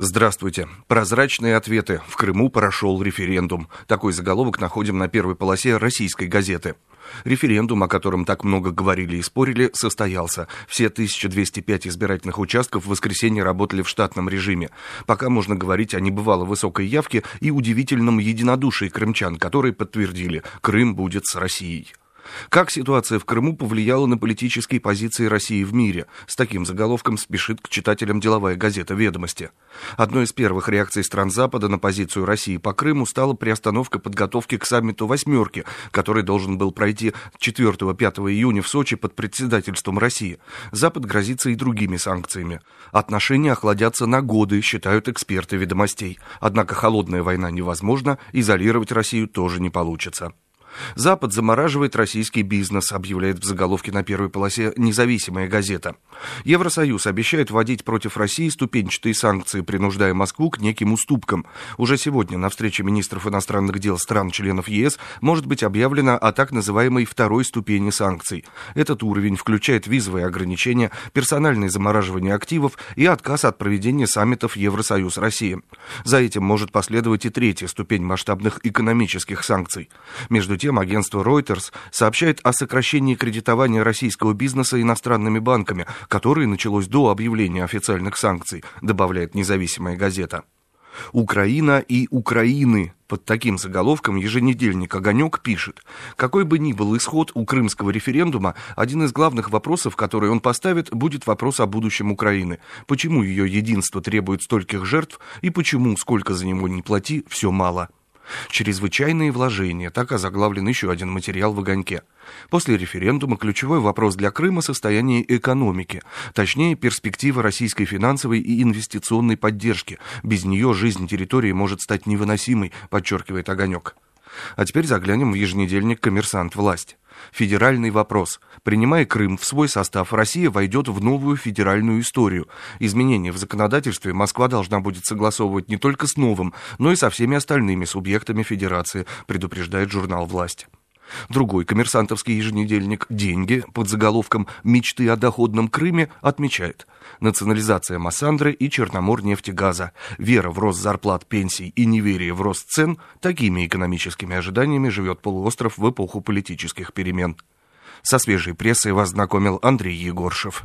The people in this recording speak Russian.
Здравствуйте. Прозрачные ответы. В Крыму прошел референдум. Такой заголовок находим на первой полосе российской газеты. Референдум, о котором так много говорили и спорили, состоялся. Все 1205 избирательных участков в воскресенье работали в штатном режиме. Пока можно говорить о небывало высокой явке и удивительном единодушии крымчан, которые подтвердили, Крым будет с Россией. Как ситуация в Крыму повлияла на политические позиции России в мире? С таким заголовком спешит к читателям деловая газета «Ведомости». Одной из первых реакций стран Запада на позицию России по Крыму стала приостановка подготовки к саммиту «восьмерки», который должен был пройти 4-5 июня в Сочи под председательством России. Запад грозится и другими санкциями. Отношения охладятся на годы, считают эксперты «Ведомостей». Однако холодная война невозможна, изолировать Россию тоже не получится. Запад замораживает российский бизнес, объявляет в заголовке на первой полосе независимая газета. Евросоюз обещает вводить против России ступенчатые санкции, принуждая Москву к неким уступкам. Уже сегодня на встрече министров иностранных дел стран-членов ЕС может быть объявлено о так называемой второй ступени санкций. Этот уровень включает визовые ограничения, персональное замораживание активов и отказ от проведения саммитов Евросоюз-Россия. За этим может последовать и третья ступень масштабных экономических санкций. Между тем, агентство Reuters сообщает о сокращении кредитования российского бизнеса иностранными банками, которое началось до объявления официальных санкций, добавляет независимая газета. Украина и Украины. Под таким заголовком еженедельник «Огонек» пишет, какой бы ни был исход у крымского референдума, один из главных вопросов, который он поставит, будет вопрос о будущем Украины. Почему ее единство требует стольких жертв и почему, сколько за него не плати, все мало. Чрезвычайные вложения. Так озаглавлен еще один материал в «Огоньке». После референдума ключевой вопрос для Крыма – состояние экономики. Точнее, перспектива российской финансовой и инвестиционной поддержки. Без нее жизнь территории может стать невыносимой, подчеркивает «Огонек». А теперь заглянем в еженедельник «Коммерсант. Власть». Федеральный вопрос. Принимая Крым в свой состав, Россия войдет в новую федеральную историю. Изменения в законодательстве Москва должна будет согласовывать не только с новым, но и со всеми остальными субъектами федерации, предупреждает журнал «Власть». Другой коммерсантовский еженедельник «Деньги» под заголовком «Мечты о доходном Крыме» отмечает национализация Массандры и Черноморнефтегаза, вера в рост зарплат, пенсий и неверие в рост цен – такими экономическими ожиданиями живет полуостров в эпоху политических перемен. Со свежей прессой вас знакомил Андрей Егоршев.